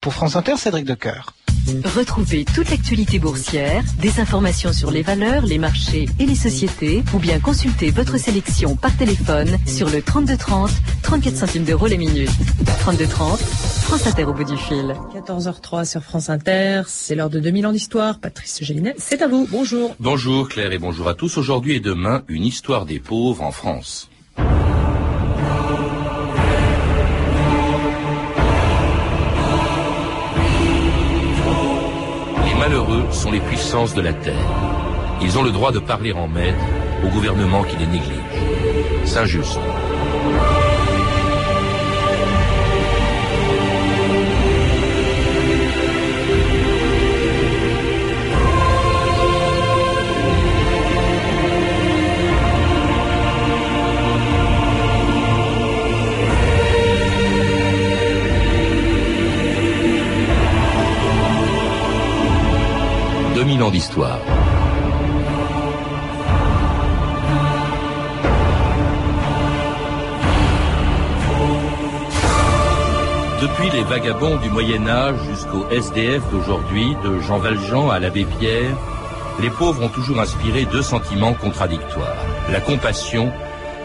Pour France Inter, Cédric Decoeur. Retrouvez toute l'actualité boursière, des informations sur les valeurs, les marchés et les sociétés, ou bien consultez votre sélection par téléphone sur le 3230, 34 centimes d'euros les minutes. 3230, France Inter au bout du fil. 14h03 sur France Inter, c'est l'heure de 2000 ans d'histoire. Patrice Gélinet, c'est à vous. Bonjour. Bonjour Claire et bonjour à tous. Aujourd'hui et demain, une histoire des pauvres en France. Malheureux sont les puissances de la terre. Ils ont le droit de parler en maître au gouvernement qui les néglige. Saint-Just. D'histoire. Depuis les vagabonds du Moyen Âge jusqu'au SDF d'aujourd'hui, de Jean Valjean à l'abbé Pierre, les pauvres ont toujours inspiré deux sentiments contradictoires, la compassion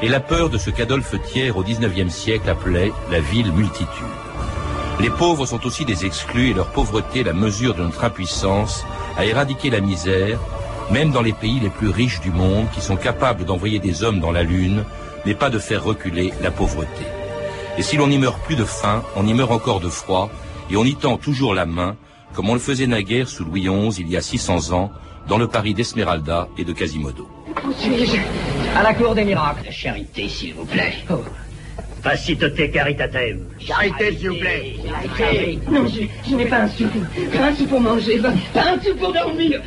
et la peur de ce qu'Adolphe Thiers au XIXe siècle appelait la ville multitude. Les pauvres sont aussi des exclus et leur pauvreté la mesure de notre impuissance à éradiquer la misère, même dans les pays les plus riches du monde qui sont capables d'envoyer des hommes dans la Lune, mais pas de faire reculer la pauvreté. Et si l'on n'y meurt plus de faim, on y meurt encore de froid, et on y tend toujours la main, comme on le faisait naguère sous Louis XI il y a 600 ans, dans le Paris d'Esmeralda et de Quasimodo. Où suis-je? À la cour des miracles. charité, s'il vous plaît. Oh. Facilité caritatem. Charité, s'il vous plaît. Charité. Non, je, n'ai pas un sou. Pas un sou pour manger, pas, un sou pour dormir.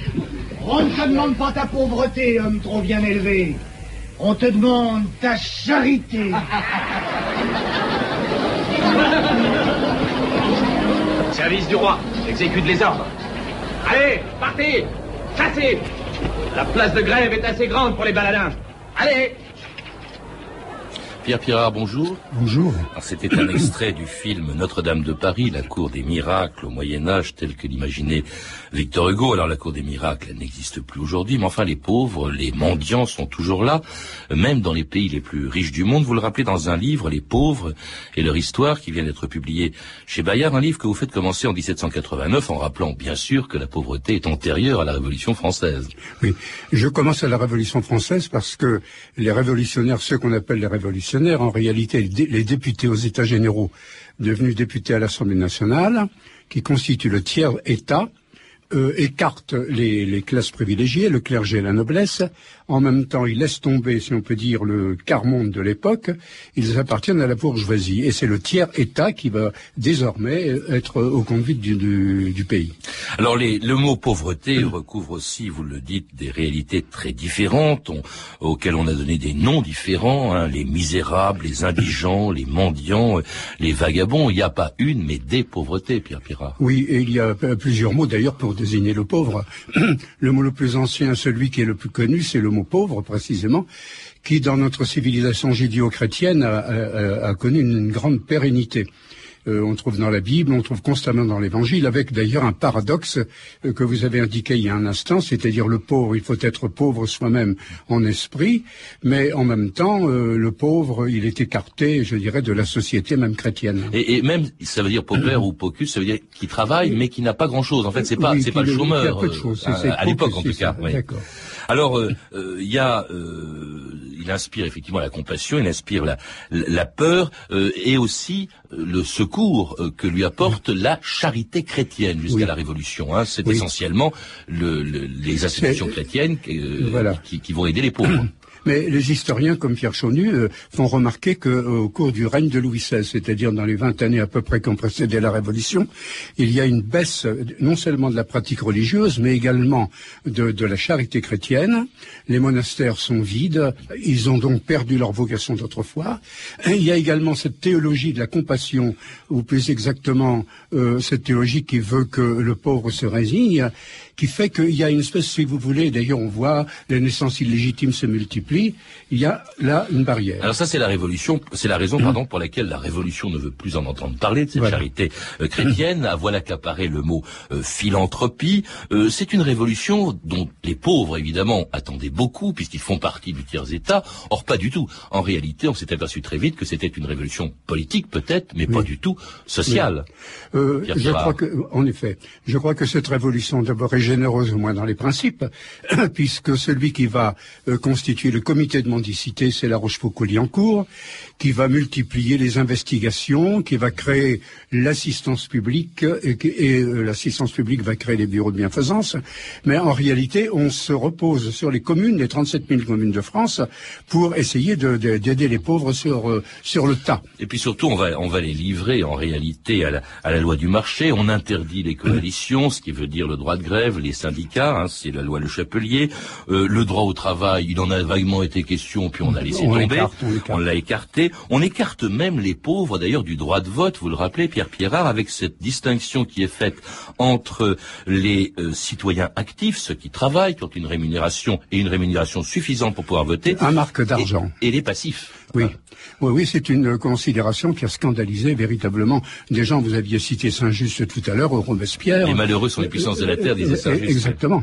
On ne te demande pas ta pauvreté, homme trop bien élevé. On te demande ta charité. Service du roi, exécute les ordres. Allez, partez Chassez La place de grève est assez grande pour les baladins. Allez Pierre Pirard, bonjour. Bonjour. C'était un extrait du film Notre-Dame de Paris, la cour des miracles au Moyen Âge, tel que l'imaginait Victor Hugo. Alors la cour des miracles, elle n'existe plus aujourd'hui, mais enfin les pauvres, les mendiants sont toujours là, même dans les pays les plus riches du monde. Vous le rappelez dans un livre, Les pauvres et leur histoire, qui vient d'être publié chez Bayard, un livre que vous faites commencer en 1789, en rappelant bien sûr que la pauvreté est antérieure à la Révolution française. Oui, je commence à la Révolution française parce que les révolutionnaires, ceux qu'on appelle les révolutionnaires, en réalité, les députés aux États généraux, devenus députés à l'Assemblée nationale, qui constituent le tiers État, euh, écarte les, classes privilégiées, le clergé et la noblesse. En même temps, ils laissent tomber, si on peut dire, le quart-monde de l'époque. Ils appartiennent à la bourgeoisie. Et c'est le tiers-État qui va désormais être au conduite du, pays. Alors, le mot pauvreté recouvre aussi, vous le dites, des réalités très différentes, auxquelles on a donné des noms différents. Hein, les misérables, les indigents, les mendiants, les vagabonds. Il n'y a pas une, mais des pauvretés, Pierre Pirat. Oui, et il y a plusieurs mots d'ailleurs pour désigner le pauvre. le mot le plus ancien, celui qui est le plus connu, c'est le mot pauvre précisément, qui dans notre civilisation judéo-chrétienne a, connu une grande pérennité. Euh, on trouve dans la Bible, on trouve constamment dans l'Évangile, avec d'ailleurs un paradoxe euh, que vous avez indiqué il y a un instant, c'est-à-dire le pauvre, il faut être pauvre soi-même en esprit, mais en même temps, euh, le pauvre, il est écarté, je dirais, de la société même chrétienne. Et, même, ça veut dire pauvre ou pocus, ça veut dire qu'il travaille, mais qui n'a pas grand-chose. En fait, c'est pas, c'est pas le chômeur. à, l'époque, en tout cas. D'accord. Alors, il y a il inspire effectivement la compassion, il inspire la, la peur euh, et aussi euh, le secours euh, que lui apporte la charité chrétienne jusqu'à la Révolution. Hein. C'est essentiellement le, les institutions chrétiennes qui, qui vont aider les pauvres. Mais les historiens comme Pierre Chaunu euh, font remarquer qu'au euh, cours du règne de Louis XVI, c'est-à-dire dans les 20 années à peu près qui ont précédé la Révolution, il y a une baisse euh, non seulement de la pratique religieuse, mais également de, de la charité chrétienne. Les monastères sont vides, ils ont donc perdu leur vocation d'autrefois. Il y a également cette théologie de la compassion, ou plus exactement cette théologie qui veut que le pauvre se résigne, qui fait qu'il y a une espèce, si vous voulez, d'ailleurs on voit les naissances illégitimes se multiplient, multiplie, il y a là une barrière. Alors ça, c'est la révolution, c'est la raison, pardon, pour laquelle la révolution ne veut plus en entendre parler de cette charité euh, chrétienne. À voilà qu'apparaît le mot euh, philanthropie. Euh, c'est une révolution dont les pauvres, évidemment, attendaient beaucoup, puisqu'ils font partie du tiers-État. Or, pas du tout. En réalité, on s'est aperçu très vite que c'était une révolution politique, peut-être, mais pas du tout sociale. je crois que, en effet, je crois que cette révolution, d'abord, est généreuse, au moins dans les principes, puisque celui qui va constituer le comité de mendicité, c'est la Rochefoucauld-Liancourt, qui va multiplier les investigations, qui va créer l'assistance publique, et, et euh, l'assistance publique va créer les bureaux de bienfaisance. Mais en réalité, on se repose sur les communes, les 37 000 communes de France, pour essayer d'aider de, de, les pauvres sur, euh, sur le tas. Et puis surtout, on va, on va les livrer en réalité à la loi du marché. On interdit les coalitions, ce qui veut dire le droit de grève, les syndicats, hein, c'est la loi Le Chapelier. Euh, le droit au travail, il en a vaguement été question, puis on a laissé tomber. on l'a écarté. On écarte même les pauvres, d'ailleurs, du droit de vote. Vous le rappelez, Pierre Pierrard, avec cette distinction qui est faite entre les euh, citoyens actifs, ceux qui travaillent, qui ont une rémunération et une rémunération suffisante pour pouvoir voter. Un marque d'argent. Et, les passifs. Oui. Oui, oui, c'est une considération qui a scandalisé véritablement des gens. Vous aviez cité Saint-Just tout à l'heure, Robespierre. Les malheureux sont les puissances de la terre, disait Saint-Just. Exactement.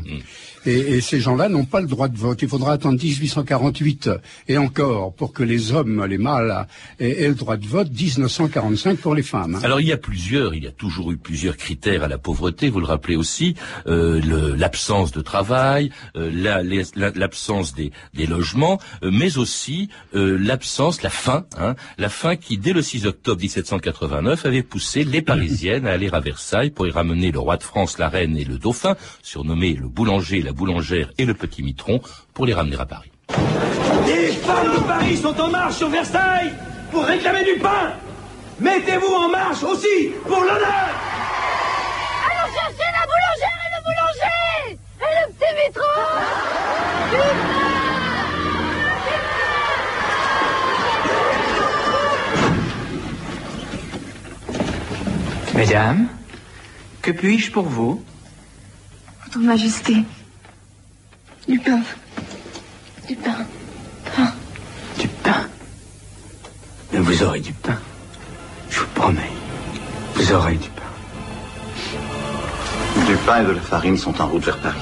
Et, et, ces gens-là n'ont pas le droit de vote. Il faudra attendre 1848 et encore pour que les hommes, les mâles, aient, aient le droit de vote. 1945 pour les femmes. Alors il y a plusieurs, il y a toujours eu plusieurs critères à la pauvreté. Vous le rappelez aussi, euh, l'absence de travail, euh, l'absence des, des, logements, euh, mais aussi euh, l'absence, la faim, hein, la faim qui dès le 6 octobre 1789 avait poussé les Parisiennes à aller à Versailles pour y ramener le roi de France, la reine et le dauphin, surnommé le boulanger, la boulangère et le petit mitron pour les ramener à Paris. Les femmes de Paris sont en marche sur Versailles pour réclamer du pain. Mettez-vous en marche aussi pour l'honneur. Allons chercher la boulangère et le boulanger et le petit mitron. Mesdames, que puis-je pour vous? Votre Majesté, du pain. Du pain. Pain. Du pain Mais vous aurez du pain. Je vous promets. Vous aurez du pain. Du pain et de la farine sont en route vers Paris.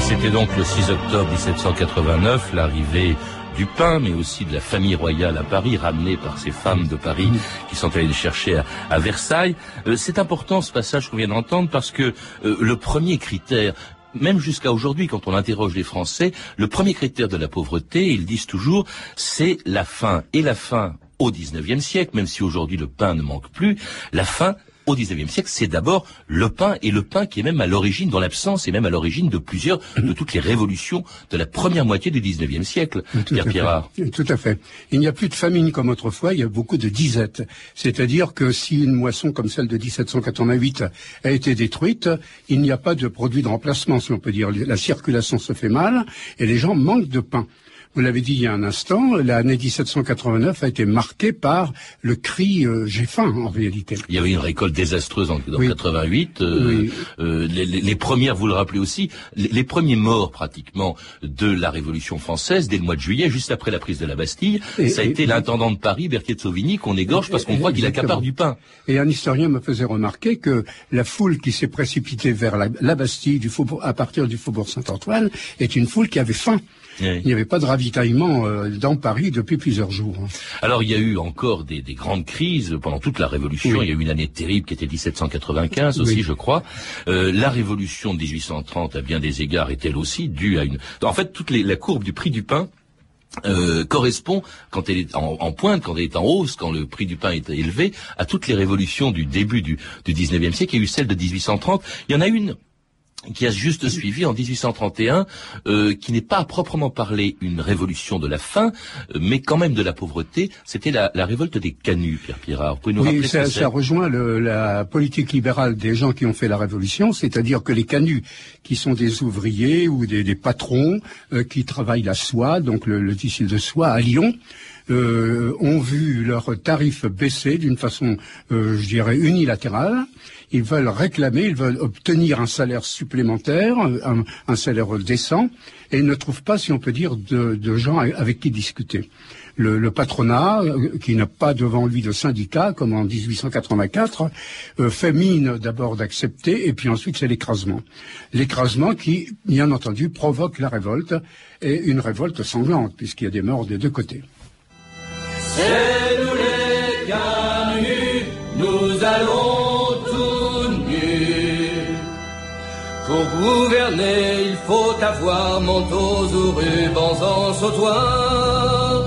C'était donc le 6 octobre 1789, l'arrivée du pain, mais aussi de la famille royale à Paris, ramenée par ces femmes de Paris qui sont allées le chercher à, Versailles. Euh, c'est important ce passage qu'on vient d'entendre parce que euh, le premier critère même jusqu'à aujourd'hui, quand on interroge les Français, le premier critère de la pauvreté, ils disent toujours, c'est la faim. Et la faim au XIXe siècle, même si aujourd'hui le pain ne manque plus, la faim au XIXe siècle, c'est d'abord le pain, et le pain qui est même à l'origine, dans l'absence, et même à l'origine de plusieurs, de toutes les révolutions de la première moitié du XIXe siècle, Tout Pierre Pirard. Tout à fait. Il n'y a plus de famine comme autrefois, il y a beaucoup de disettes. C'est-à-dire que si une moisson comme celle de 1788 a été détruite, il n'y a pas de produit de remplacement, si on peut dire. La circulation se fait mal, et les gens manquent de pain. Vous l'avez dit il y a un instant, l'année 1789 a été marquée par le cri euh, j'ai faim en réalité. Il y avait une récolte désastreuse en, oui. 88. Euh, oui. euh, les, les, premières, vous le rappelez aussi, les, les, premiers morts pratiquement de la Révolution française dès le mois de juillet, juste après la prise de la Bastille, et, ça a et, été l'intendant de Paris, Berthier de Sauvigny, qu'on égorge parce qu'on croit qu'il accapare du pain. Et un historien me faisait remarquer que la foule qui s'est précipitée vers la, la Bastille du faubourg, à partir du faubourg Saint-Antoine est une foule qui avait faim. Il n'y avait pas de ravitaillement euh, dans Paris depuis plusieurs jours. Alors il y a eu encore des, des grandes crises pendant toute la Révolution. Oui. Il y a eu une année terrible qui était 1795 aussi, oui. je crois. Euh, la Révolution de 1830, à bien des égards, est elle aussi due à une... En fait, toute les, la courbe du prix du pain euh, correspond, quand elle est en, en, pointe, quand elle est en hausse, quand le prix du pain est élevé, à toutes les révolutions du début du, du 19e siècle. Il y a eu celle de 1830. Il y en a une qui a juste suivi en 1831, euh, qui n'est pas à proprement parler une révolution de la faim, euh, mais quand même de la pauvreté. C'était la, la, révolte des canuts, Pierre Pirard. Vous pouvez nous oui, ça, ça rejoint le, la politique libérale des gens qui ont fait la révolution, c'est-à-dire que les canuts, qui sont des ouvriers ou des, des patrons euh, qui travaillent la soie, donc le, le tissu de soie à Lyon, euh, ont vu leurs tarifs baisser d'une façon, euh, je dirais, unilatérale. Ils veulent réclamer, ils veulent obtenir un salaire supplémentaire, un, salaire décent, et ils ne trouvent pas, si on peut dire, de, gens avec qui discuter. Le, patronat, euh, qui n'a pas devant lui de syndicat, comme en 1884, euh, fait mine d'abord d'accepter, et puis ensuite c'est l'écrasement. L'écrasement qui, bien entendu, provoque la révolte, et une révolte sanglante, puisqu'il y a des morts des deux côtés. Pour gouverner, il faut avoir manteaux ou rubans en sautoir.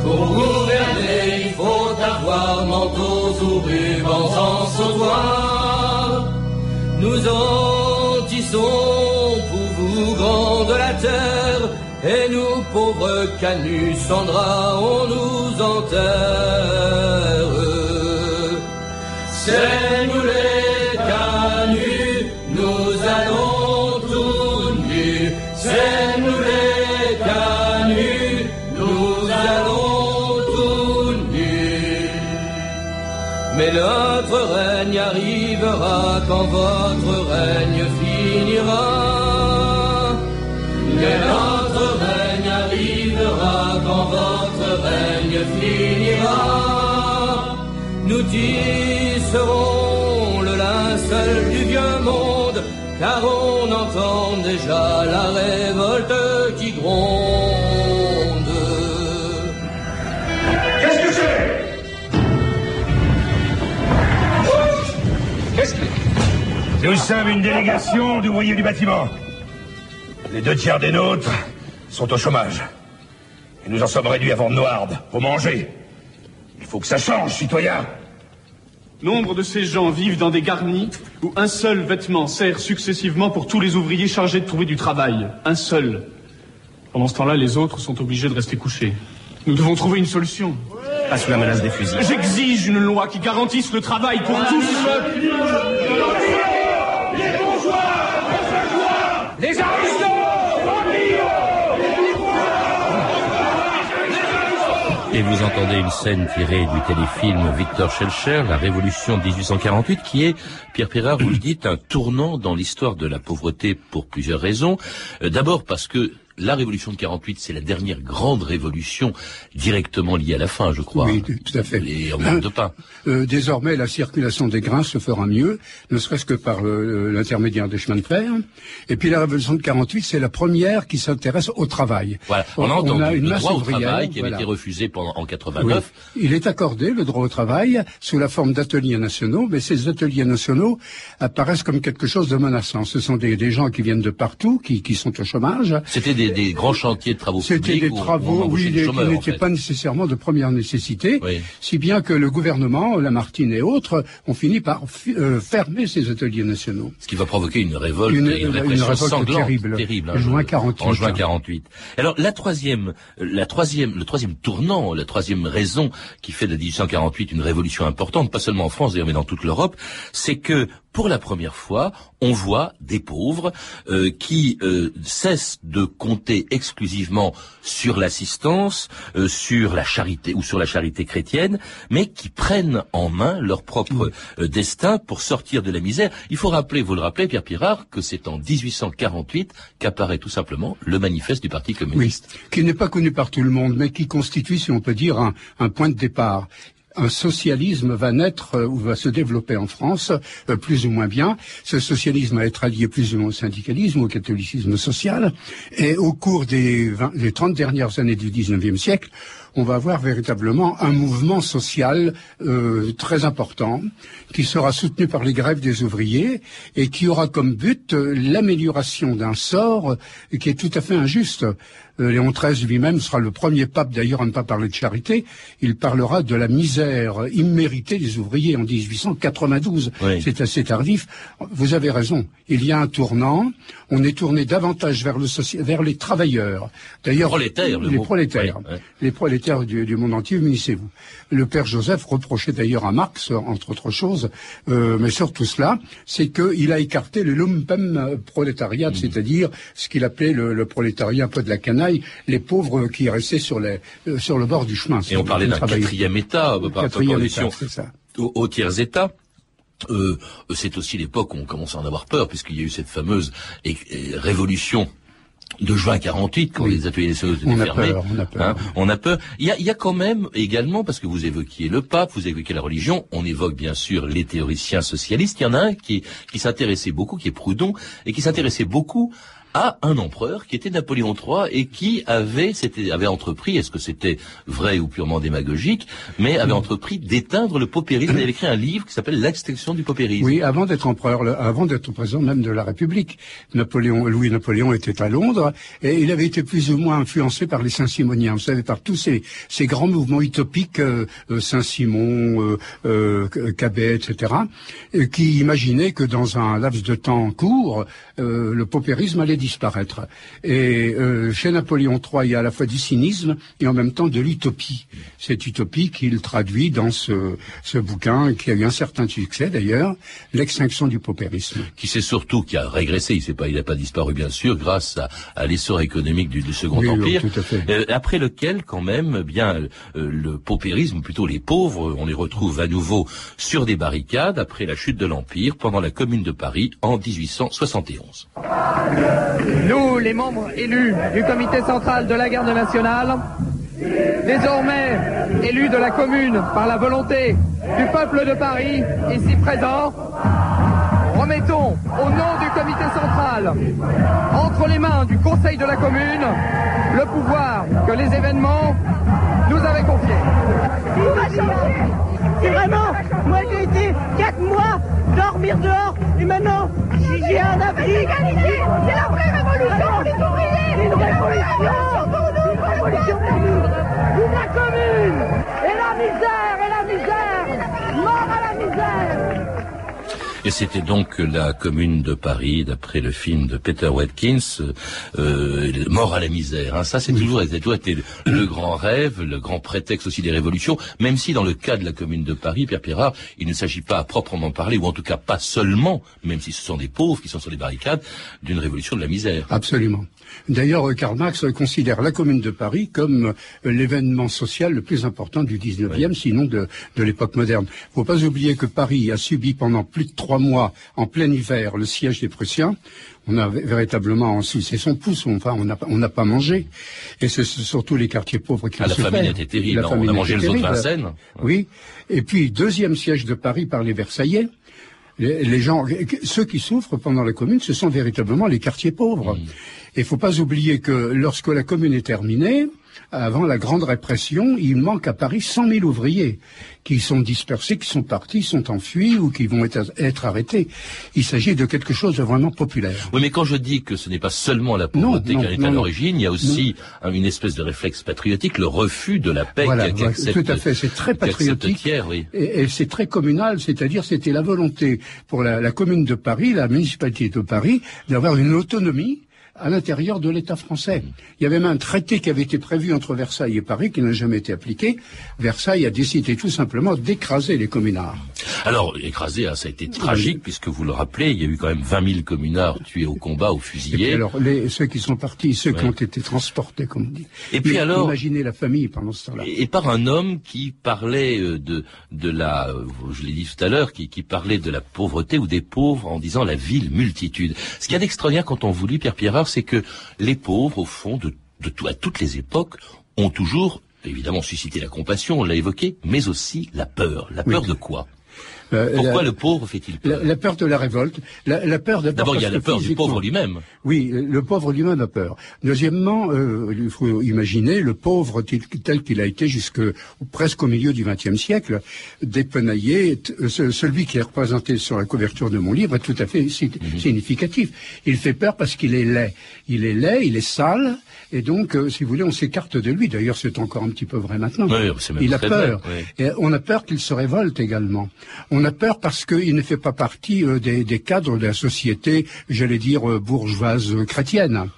Pour gouverner, il faut avoir manteaux ou rubans en sautoir. Nous en tissons pour vous, grands de la terre, et nous, pauvres canuts, sans drap, on nous enterre. C'est nous les Mais notre règne arrivera quand votre règne finira. Mais notre règne arrivera quand votre règne finira. Nous tisserons le linceul du vieux monde, car on entend déjà la révolte qui gronde. Nous sommes une délégation d'ouvriers du bâtiment. Les deux tiers des nôtres sont au chômage. Et nous en sommes réduits à vendre nos hardes, pour manger. Il faut que ça change, citoyens. Nombre de ces gens vivent dans des garnis où un seul vêtement sert successivement pour tous les ouvriers chargés de trouver du travail. Un seul. Pendant ce temps-là, les autres sont obligés de rester couchés. Nous devons trouver une solution. Pas sous la menace des fusils. J'exige une loi qui garantisse le travail pour tous. Et vous entendez une scène tirée du téléfilm Victor Schellcher, La Révolution de 1848, qui est, Pierre Pirard, vous le dites, un tournant dans l'histoire de la pauvreté pour plusieurs raisons. Euh, D'abord parce que la révolution de 48, c'est la dernière grande révolution directement liée à la faim, je crois. Oui, tout à fait. Les en manque de pain. Euh, désormais, la circulation des grains se fera mieux, ne serait-ce que par le- l'intermédiaire des chemins de fer. Et puis la révolution de 48, c'est la première qui s'intéresse au travail. Voilà, on a entendu une le masse droit au ouvrière, travail qui avait voilà. été refusé pendant, en 89. Oui. Il est accordé, le droit au travail, sous la forme d'ateliers nationaux, mais ces ateliers nationaux apparaissent comme quelque chose de menaçant. Ce sont des, des gens qui viennent de partout, qui, qui sont au chômage. C'était des, des grands chantiers de travaux C'était publics des où on- où travaux, oui, des des- qui en n'étaient fait. pas nécessairement de première nécessité, Oui. si bien que le gouvernement, Lamartine et autres, ont fini par euh, fermer ces ateliers nationaux. Ce qui va provoquer une révolte Une- et une une révolte sanglante, terrible. terrible, En juin 48. En juin 48. Alors la troisième, la troisième, le troisième tournant, la troisième raison qui fait de 1848 une révolution importante, pas seulement en France d'ailleurs, mais dans toute l'Europe, c'est que pour la première fois, on voit des pauvres euh, qui euh, cessent de compter exclusivement sur l'assistance, euh, sur la charité ou sur la charité chrétienne, mais qui prennent en main leur propre euh, destin pour sortir de la misère. Il faut rappeler, vous le rappelez, Pierre Pirard, que c'est en 1848 qu'apparaît tout simplement le manifeste du Parti Oui, communiste. qui n'est pas connu par tout le monde, mais qui constitue, si on peut dire, un, un point de départ. Un socialisme va naître euh, ou va se développer en France, euh, plus ou moins bien. Ce socialisme va être allié plus ou moins au syndicalisme, au catholicisme social. Et au cours des, 20 des 30 dernières années du 19e siècle, on va avoir véritablement un mouvement social euh, très important qui sera soutenu par les grèves des ouvriers et qui aura comme but euh, l'amélioration d'un sort euh, qui est tout à fait injuste. Euh, Léon XIII lui-même sera le premier pape d'ailleurs à ne pas parler de charité. Il parlera de la misère imméritée des ouvriers en 1892. Oui. C'est assez tardif. Vous avez raison. Il y a un tournant. On est tourné davantage vers, le soci- vers les travailleurs. D'ailleurs, Prolétaires, le les mot. prolétaires, les prolétaires du, du monde entier, munissez-vous. Le père Joseph reprochait d'ailleurs à Marx, entre autres choses, euh, mais surtout cela, c'est qu'il a écarté le lumpen prolétariat, Mmh. c'est-à-dire ce qu'il appelait le, le prolétariat un peu de la canaille, les pauvres qui restaient sur, les, euh, sur le bord du chemin. Et on parlait d'un quatrième État, par Quatrième opposition État, c'est ça. au, au tiers État. Euh, c'est aussi l'époque où on commence à en avoir peur, puisqu'il y a eu cette fameuse révolution de juin 48, quand les ateliers nationaux étaient On a fermés. peur, on a peur. Hein, on a peur. Il y a, il y a quand même également, parce que vous évoquiez le pape, vous évoquiez la religion, on évoque bien sûr les théoriciens socialistes. Il y en a un qui, qui s'intéressait beaucoup, qui est Proudhon, et qui s'intéressait beaucoup à un empereur qui était Napoléon III et qui avait, c'était, avait entrepris, est-ce que c'était vrai ou purement démagogique, mais avait entrepris d'éteindre le paupérisme. Il avait écrit un livre qui s'appelle L'extinction du paupérisme. Oui, avant d'être empereur, avant d'être président même de la République, Napoléon, Louis Napoléon était à Londres et il avait été plus ou moins influencé par les Saint-Simoniens. Vous savez, par tous ces, ces grands mouvements utopiques, euh, euh, Saint-Simon, euh, euh, Cabet, etc., qui imaginaient que dans un laps de temps court, euh, le paupérisme allait disparaître. Et euh, chez Napoléon III, il y a à la fois du cynisme et en même temps de l'utopie. Cette utopie qu'il traduit dans ce, ce bouquin qui a eu un certain succès d'ailleurs, l'extinction du paupérisme. qui c'est surtout qui a régressé, il s'est pas, il n'a pas disparu bien sûr, grâce à, à l'essor économique du, du Second Oui, oui, Empire, tout à fait. euh, après lequel quand même, eh bien euh, le paupérisme, plutôt les pauvres, on les retrouve à nouveau sur des barricades après la chute de l'Empire pendant la Commune de Paris en 1871. Nous, les membres élus du comité central de la garde nationale, désormais élus de la commune par la volonté du peuple de Paris, ici présent, remettons au nom du comité central, entre les mains du conseil de la commune, le pouvoir que les événements nous avaient confié. C'est vraiment, moi j'ai été 4 mois dormir dehors et maintenant un. C'est la vraie révolution les ouvriers. Une révolution pour nous. Pour la commune et la misère et la misère. Mort à la misère. Et c'était donc la Commune de Paris, d'après le film de Peter Watkins, euh, Mort à la misère. hein. Ça, c'est toujours, toujours été le, le grand rêve, le grand prétexte aussi des révolutions, même si dans le cas de la Commune de Paris, Pierre Pirard, il ne s'agit pas à proprement parler, ou en tout cas pas seulement, même si ce sont des pauvres qui sont sur les barricades, d'une révolution de la misère. Absolument. D'ailleurs, Karl Marx considère la Commune de Paris comme euh, l'événement social le plus important du 19e, sinon de, de l'époque moderne. Il ne faut pas oublier que Paris a subi pendant plus de trois mois, en plein hiver, le siège des Prussiens. On a vé- véritablement sucé son pouce, enfin, on n'a pas- on n'a pas mangé. Et c'est surtout les quartiers pauvres qui Ah, ont la famine était terrible, La famine On a mangé était le zoo de terrible. Vincennes. Oui. Et puis, deuxième siège de Paris par les Versaillais. Les, les gens, ceux qui souffrent pendant la commune, ce sont véritablement les quartiers pauvres. Et il faut pas oublier que lorsque la commune est terminée, avant la grande répression, il manque à Paris 100 000 ouvriers qui sont dispersés, qui sont partis, sont enfuis ou qui vont être, être arrêtés. Il s'agit de quelque chose de vraiment populaire. Oui, mais quand je dis que ce n'est pas seulement la pauvreté qui est à l'origine, il y a aussi un- une espèce de réflexe patriotique, le refus de la paix Voilà, qui, accepte, tout à fait, c'est très patriotique. Oui. Et, et c'est très communal, c'est-à-dire c'était la volonté pour la, la commune de Paris, la municipalité de Paris, d'avoir une autonomie à l'intérieur de l'État français. Il y avait même un traité qui avait été prévu entre Versailles et Paris qui n'a jamais été appliqué. Versailles a décidé tout simplement d'écraser les communards. Alors, écrasé, hein, ça a été tragique, puisque vous le rappelez, il y a eu quand même 20 000 communards tués au combat, puis fusillés. alors, les, ceux qui sont partis, ceux qui ont été transportés, comme on dit. Et puis alors- Imaginez la famille pendant ce temps-là. Et, et par un homme qui parlait euh, de, de la, euh, je l'ai dit tout à l'heure, qui, qui parlait de la pauvreté ou des pauvres en disant la ville multitude. Ce qu'il y a d'extraordinaire quand on vous lit Pierre C'est que les pauvres, au fond, de, de tout, à toutes les époques, ont toujours évidemment suscité la compassion, on l'a évoqué, mais aussi la peur. La peur Oui. de quoi? Euh, Pourquoi la- le pauvre fait-il peur La, la peur de la révolte, la, la peur d'abord il y a la peur du pauvre lui-même. Oui, le pauvre lui-même a peur. Deuxièmement, euh, il faut imaginer le pauvre tel, tel qu'il a été jusque presque au milieu du XXe siècle, dépenaillé. Euh, ce- celui qui est représenté sur la couverture de mon livre est tout à fait Mhm. significatif. Il fait peur parce qu'il est laid. Il est laid, il est sale, et donc, euh, si vous voulez, on s'écarte de lui. D'ailleurs, c'est encore un petit peu vrai maintenant. Oui, c'est même il a peur. vrai, oui. Et on a peur qu'il se révolte également. On a peur parce qu'il ne fait pas partie euh, des, des cadres de la société, j'allais dire, euh, bourgeoise chrétienne.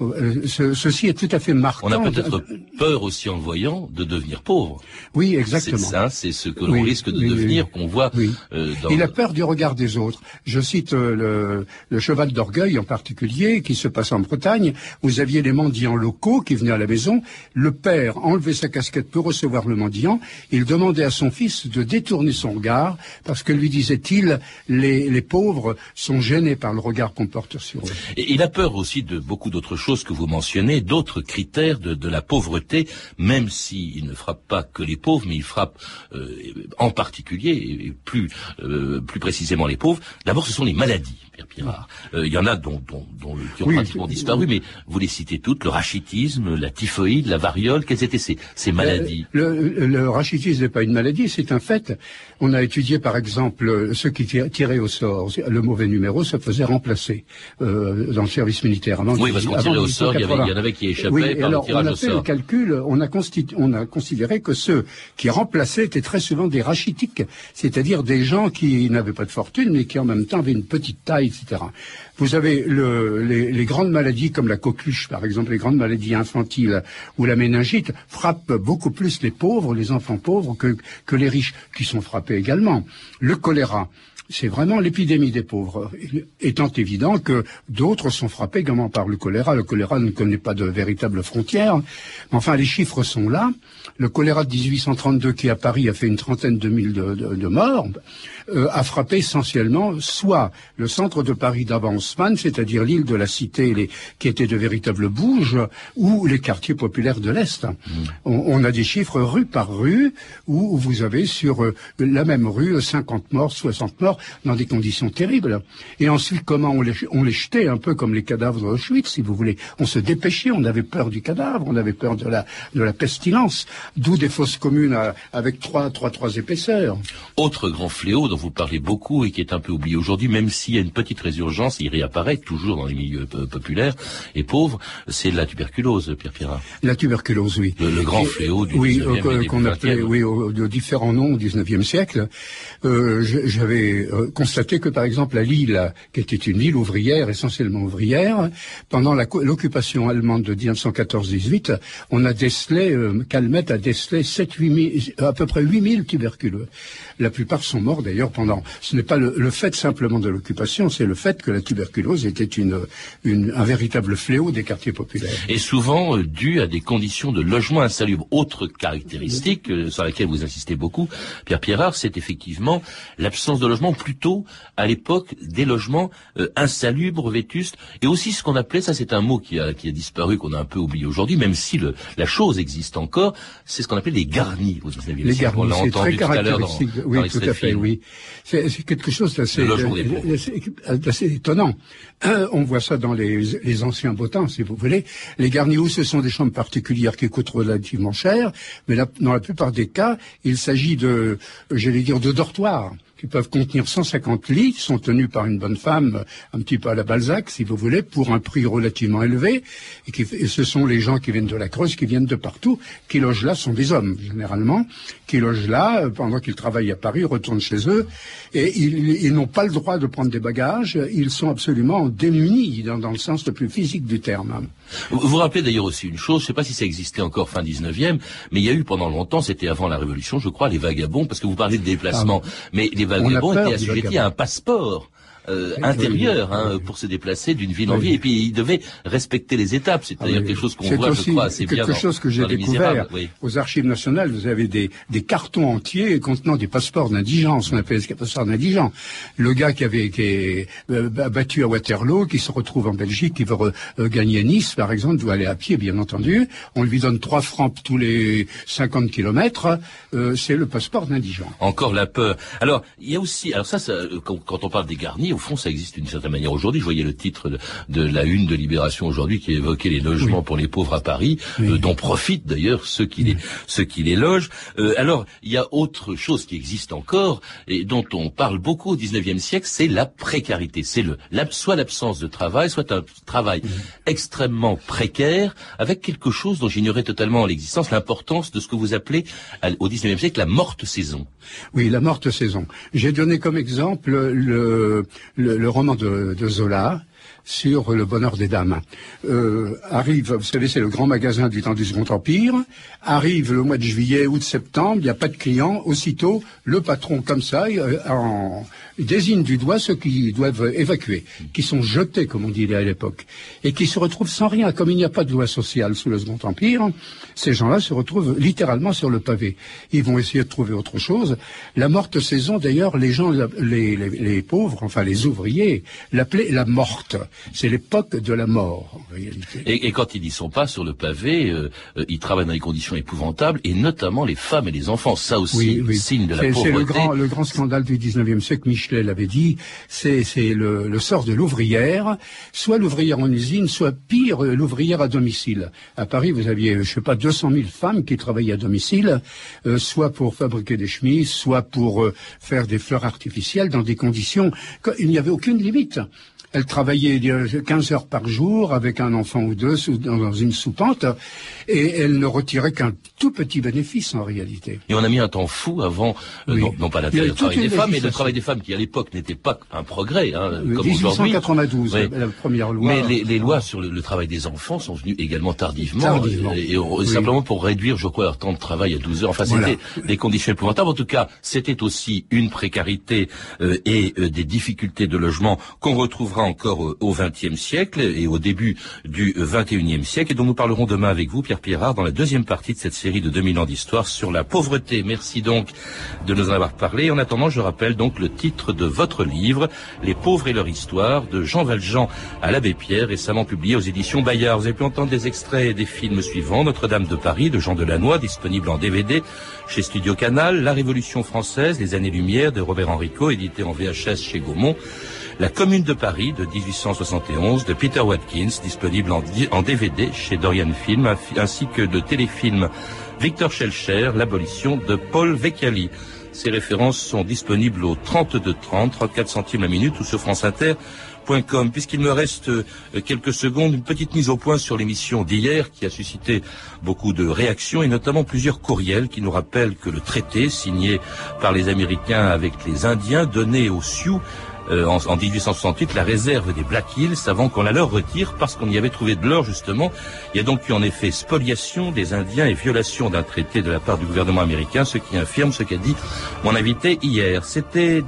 Euh, ce- ceci est tout à fait marquant. On a peut-être peur aussi en le voyant de devenir pauvre. Oui, C'est exactement. ça, c'est ce que l'on Oui, risque de oui, devenir, oui. qu'on voit euh, dans Il a peur du regard des autres. Je cite euh, le, le cheval d'orgueil en particulier, qui se passe en Bretagne. Vous aviez les mendiants locaux qui venaient à la maison. Le père enlevait sa casquette pour recevoir le mendiant. Il demandait à son fils de détourner son regard, parce que lui disait-il, les, les pauvres sont gênés par le regard qu'on porte sur eux. Et il a peur aussi de beaucoup d'autres choses que vous mentionnez, d'autres critères de, de la pauvreté, même s'il ne frappe pas que les pauvres, mais il frappe euh, en particulier, et plus, euh, plus précisément les pauvres. D'abord, ce sont les maladies, Pierre Pirard. Euh, il y en a dont, dont, dont le- qui ont Oui, pratiquement disparu, mais vous les citez toutes, le rachitisme, la typhoïde, la variole, quelles étaient ces, ces maladies? Le, le, le rachitisme n'est pas une maladie, c'est un fait. On a étudié par exemple ceux qui tir- tiraient au sort. Le mauvais numéro se faisait remplacer euh, dans le service militaire. Avant Oui, parce qu'on tirait au sort, il y, avait, 1880. il y en avait qui échappaient Oui, par alors le tirage on a au fait le calcul, on a, on a considéré que ceux qui remplaçaient étaient très souvent des rachitiques, c'est-à-dire des gens qui n'avaient pas de fortune, mais qui en même temps avaient une petite taille, Vous avez le, les, les grandes maladies comme la coqueluche, par exemple, les grandes maladies infantiles ou la méningite frappent beaucoup plus les pauvres, les enfants pauvres, que, que les riches, qui sont frappés également. Le choléra, c'est vraiment l'épidémie des pauvres, étant évident que d'autres sont frappés également par le choléra. Le choléra ne connaît pas de véritable frontière. Mais Enfin, les chiffres sont là. Le choléra de 1832, qui à Paris a fait une trentaine de mille de- de morts, euh, a frappé essentiellement soit le centre de Paris d'Avancement, c'est-à-dire l'île de la Cité, les, qui étaient de véritables bouges, ou les quartiers populaires de l'Est. On, on a des chiffres rue par rue, où vous avez sur euh, la même rue 50 morts, 60 morts, dans des conditions terribles. Et ensuite, comment on les, on les jetait, un peu comme les cadavres d'Auschwitz, si vous voulez. On se dépêchait, on avait peur du cadavre, on avait peur de la, de la pestilence, d'où des fosses communes à- avec trois, trois, trois épaisseurs. Autre grand fléau dont vous parlez beaucoup et qui est un peu oublié aujourd'hui, même s'il y a une petite résurgence, il réapparaît toujours dans les milieux po- populaires et pauvres, c'est la tuberculose, Pierre Pirard. La tuberculose, oui. Le, le grand fléau du oui, 19e euh, qu'on- début qu'on 20e. appelait, oui, au- de différents noms au XIXe siècle. Euh, J'avais euh, constaté que, par exemple, à Lille, qui était une ville ouvrière, essentiellement ouvrière, pendant l'occupation allemande de 1914-18, on a décelé, euh, Calmette a décelé 7, 8 000, à peu près 8000 tuberculeux. La plupart sont morts d'ailleurs pendant. Ce n'est pas le, le fait simplement de l'occupation, c'est le fait que la tuberculose était une, une- un véritable fléau des quartiers populaires. Et souvent euh, dû à des conditions de logement insalubre. Autre caractéristique euh, sur laquelle vous insistez beaucoup, Pierre Pierrard, c'est effectivement l'absence de logement, plutôt à l'époque des logements euh, insalubres, vétustes, et aussi ce qu'on appelait, ça c'est un mot qui a, qui a disparu, qu'on a un peu oublié aujourd'hui, même si le, la chose existe encore, c'est ce qu'on appelait les garnis au 19e Les garnis, l'a c'est très entendu tout à l'heure dans, caractéristique. dans oui, tout à fait, oui. C'est quelque chose d'assez euh, étonnant. Un, on voit ça dans les, les anciens bottins, si vous voulez. Les garnis ce sont des chambres particulières qui coûtent relativement cher, mais dans la plupart des cas, il s'agit de, j'allais dire, de dortoirs qui peuvent contenir 150 lits, sont tenus par une bonne femme, un petit peu à la Balzac, si vous voulez, pour un prix relativement élevé. Et, qui, et ce sont les gens qui viennent de la Creuse, qui viennent de partout, qui logent là, sont des hommes, généralement, qui logent là, euh, pendant qu'ils travaillent à Paris, retournent chez eux, et ils, ils n'ont pas le droit de prendre des bagages, ils sont absolument démunis, dans, dans le sens le plus physique du terme. Vous vous rappelez d'ailleurs aussi une chose, je ne sais pas si ça existait encore fin 19e, mais il y a eu pendant longtemps, c'était avant la Révolution, je crois, les vagabonds, parce que vous parlez de déplacement, mais les vagabonds peur étaient du assujettis vagabond. à un passeport. Euh, Oui, intérieur oui, oui. hein, pour se déplacer d'une ville en Oui. ville et puis ils devaient respecter les étapes c'est d'ailleurs Ah quelque chose qu'on voit je aussi crois assez bien quelque chose que j'ai découvert aux archives nationales. Vous avez des, des cartons entiers contenant des passeports d'indigence, on appelle ça passeports d'indigents. Le gars qui avait été euh, battu à Waterloo, qui se retrouve en Belgique, qui veut euh, gagner Nice, par exemple, doit aller à pied, bien entendu. On lui donne trois francs tous les 50 kilomètres. Euh, c'est le passeport d'indigent. Encore la peur. Alors, il y a aussi, alors ça, ça, euh, quand, quand on parle des garnis, au fond, ça existe d'une certaine manière aujourd'hui. Je voyais le titre de, de la une de Libération aujourd'hui qui évoquait les logements pour les pauvres à Paris, euh, dont profitent d'ailleurs ceux qui les, ceux qui les logent. Euh, alors, il y a autre chose qui existe encore et dont on parle beaucoup au 19e siècle, c'est la précarité. C'est le, soit l'absence de travail, soit un travail extrêmement précaire, avec quelque chose dont j'ignorais totalement l'existence, l'importance de ce que vous appelez au 19e siècle la morte saison. Oui, la morte saison. J'ai donné comme exemple le, le, roman de Zola, sur le bonheur des dames. Euh, arrive, vous savez, c'est le grand magasin du temps du Second Empire. Arrive le mois de juillet, août, septembre, il n'y a pas de clients. Aussitôt, le patron, comme ça, euh, en, désigne du doigt ceux qui doivent évacuer, qui sont jetés, comme on disait à l'époque, et qui se retrouvent sans rien. Comme il n'y a pas de loi sociale sous le Second Empire, ces gens-là se retrouvent littéralement sur le pavé. Ils vont essayer de trouver autre chose. La morte saison, d'ailleurs, les gens, les, les, pauvres, enfin les ouvriers, l'appelaient la morte. C'est l'époque de la mort, en réalité. Et, quand ils n'y sont pas sur le pavé, euh, euh, ils travaillent dans des conditions épouvantables, et notamment les femmes et les enfants. Ça aussi, signe de la pauvreté. C'est le grand, le grand scandale du 19e siècle. Michelet l'avait dit. C'est le, le sort de l'ouvrière, soit l'ouvrière en usine, soit pire, l'ouvrière à domicile. À Paris, vous aviez, je sais pas, 200 000 femmes qui travaillaient à domicile, euh, soit pour fabriquer des chemises, soit pour euh, faire des fleurs artificielles dans des conditions. Il n'y avait aucune limite. Elle travaillait 15 heures par jour avec un enfant ou deux dans une soupente et elle ne retirait qu'un tout petit bénéfice en réalité. Et on a mis un temps fou avant, euh, non, pas la le travail des femmes, mais le travail des femmes qui à l'époque n'était pas un progrès, hein, comme 1892, la première loi. Mais les, lois sur le, travail des enfants sont venues également tardivement, et, simplement pour réduire, je crois, leur temps de travail à 12 heures. Enfin, c'était des conditions épouvantables. En tout cas, c'était aussi une précarité euh, et euh, des difficultés de logement qu'on retrouvera encore au XXe siècle et au début du XXIe siècle et dont nous parlerons demain avec vous, Pierre Pierrard, dans la deuxième partie de cette série de 2000 ans d'histoire sur la pauvreté. Merci donc de nous en avoir parlé. En attendant, je rappelle donc le titre de votre livre, Les pauvres et leur histoire, de Jean Valjean à l'abbé Pierre, récemment publié aux éditions Bayard. Vous avez pu entendre des extraits des films suivants, Notre-Dame de Paris, de Jean Delannoy, disponible en DVD chez Studio Canal, La Révolution française, Les années-lumière de Robert Enrico, édité en VHS chez Gaumont, la Commune de Paris de 1871 de Peter Watkins, disponible en, DVD chez Dorian Film, ainsi que le téléfilm Victor Schellcher, L'abolition de Paul Vecchiali. Ces références sont disponibles au 3230, 34 centimes la minute ou sur franceinter.com. Puisqu'il me reste euh, quelques secondes, une petite mise au point sur l'émission d'hier qui a suscité beaucoup de réactions et notamment plusieurs courriels qui nous rappellent que le traité signé par les Américains avec les Indiens donnait aux Sioux euh, en, en, 1868 la réserve des Black Hills avant qu'on la leur retire parce qu'on y avait trouvé de l'or justement. Il y a donc eu en effet spoliation des Indiens et violation d'un traité de la part du gouvernement américain, ce qui infirme ce qu'a dit mon invité hier. C'était